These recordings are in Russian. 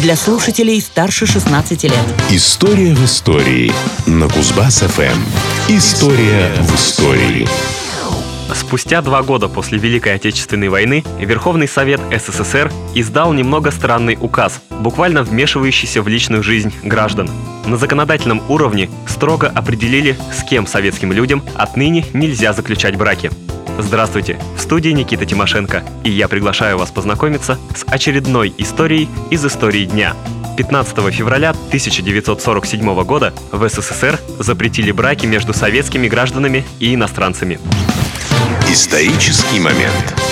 для слушателей старше 16 лет. История в истории на Кузбасс-ФМ. История в истории. Спустя два года после Великой Отечественной войны Верховный Совет СССР издал немного странный указ, буквально вмешивающийся в личную жизнь граждан. На законодательном уровне строго определили, с кем советским людям отныне нельзя заключать браки. Здравствуйте, в студии Никита Тимошенко, и я приглашаю вас познакомиться с очередной историей из истории дня. 15 февраля 1947 года в СССР запретили браки между советскими гражданами и иностранцами. Исторический момент.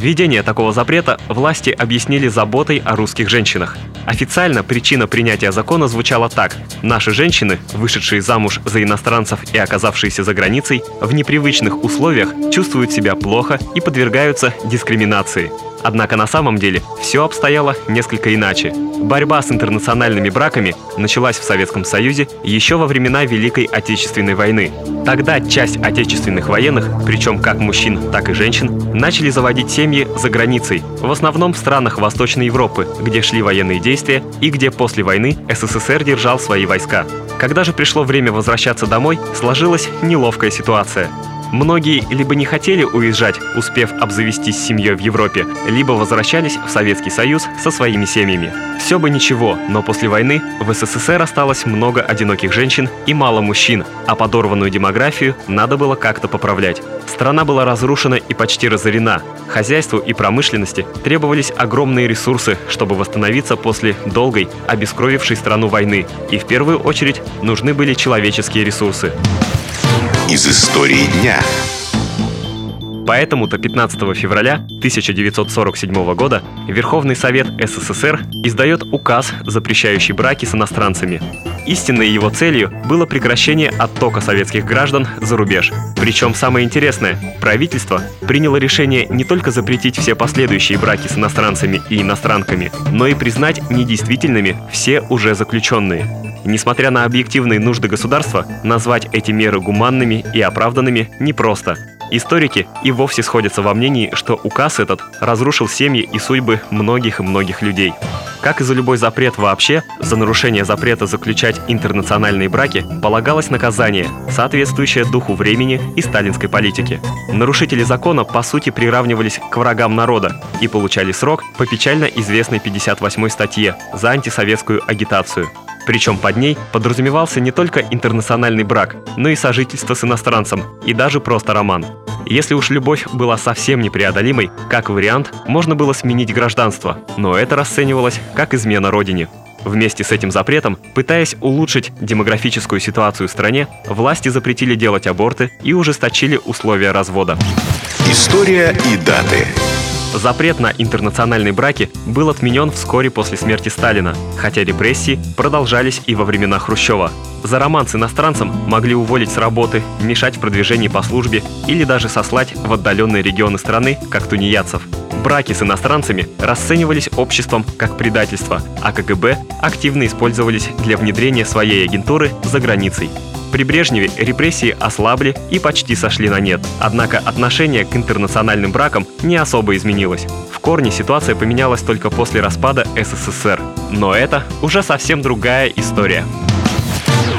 Введение такого запрета власти объяснили заботой о русских женщинах. Официально причина принятия закона звучала так. Наши женщины, вышедшие замуж за иностранцев и оказавшиеся за границей, в непривычных условиях чувствуют себя плохо и подвергаются дискриминации. Однако на самом деле все обстояло несколько иначе. Борьба с интернациональными браками началась в Советском Союзе еще во времена Великой Отечественной войны. Тогда часть отечественных военных, причем как мужчин, так и женщин, начали заводить семьи за границей, в основном в странах Восточной Европы, где шли военные действия и где после войны СССР держал свои войска. Когда же пришло время возвращаться домой, сложилась неловкая ситуация. Многие либо не хотели уезжать, успев обзавестись семьей в Европе, либо возвращались в Советский Союз со своими семьями. Все бы ничего, но после войны в СССР осталось много одиноких женщин и мало мужчин, а подорванную демографию надо было как-то поправлять. Страна была разрушена и почти разорена. Хозяйству и промышленности требовались огромные ресурсы, чтобы восстановиться после долгой, обескровившей страну войны. И в первую очередь нужны были человеческие ресурсы из истории дня. Поэтому-то 15 февраля 1947 года Верховный Совет СССР издает указ, запрещающий браки с иностранцами. Истинной его целью было прекращение оттока советских граждан за рубеж. Причем самое интересное, правительство приняло решение не только запретить все последующие браки с иностранцами и иностранками, но и признать недействительными все уже заключенные. Несмотря на объективные нужды государства, назвать эти меры гуманными и оправданными непросто. Историки и вовсе сходятся во мнении, что указ этот разрушил семьи и судьбы многих и многих людей. Как и за любой запрет вообще, за нарушение запрета заключать интернациональные браки полагалось наказание, соответствующее духу времени и сталинской политики. Нарушители закона по сути приравнивались к врагам народа и получали срок по печально известной 58 статье за антисоветскую агитацию. Причем под ней подразумевался не только интернациональный брак, но и сожительство с иностранцем, и даже просто роман. Если уж любовь была совсем непреодолимой, как вариант, можно было сменить гражданство, но это расценивалось как измена родине. Вместе с этим запретом, пытаясь улучшить демографическую ситуацию в стране, власти запретили делать аборты и ужесточили условия развода. История и даты. Запрет на интернациональные браки был отменен вскоре после смерти Сталина, хотя репрессии продолжались и во времена Хрущева. За роман с иностранцем могли уволить с работы, мешать в продвижении по службе или даже сослать в отдаленные регионы страны, как тунеядцев. Браки с иностранцами расценивались обществом как предательство, а КГБ активно использовались для внедрения своей агентуры за границей. При Брежневе репрессии ослабли и почти сошли на нет. Однако отношение к интернациональным бракам не особо изменилось. В корне ситуация поменялась только после распада СССР. Но это уже совсем другая история.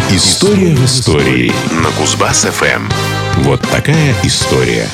История в истории на Кузбасс-ФМ. Вот такая история.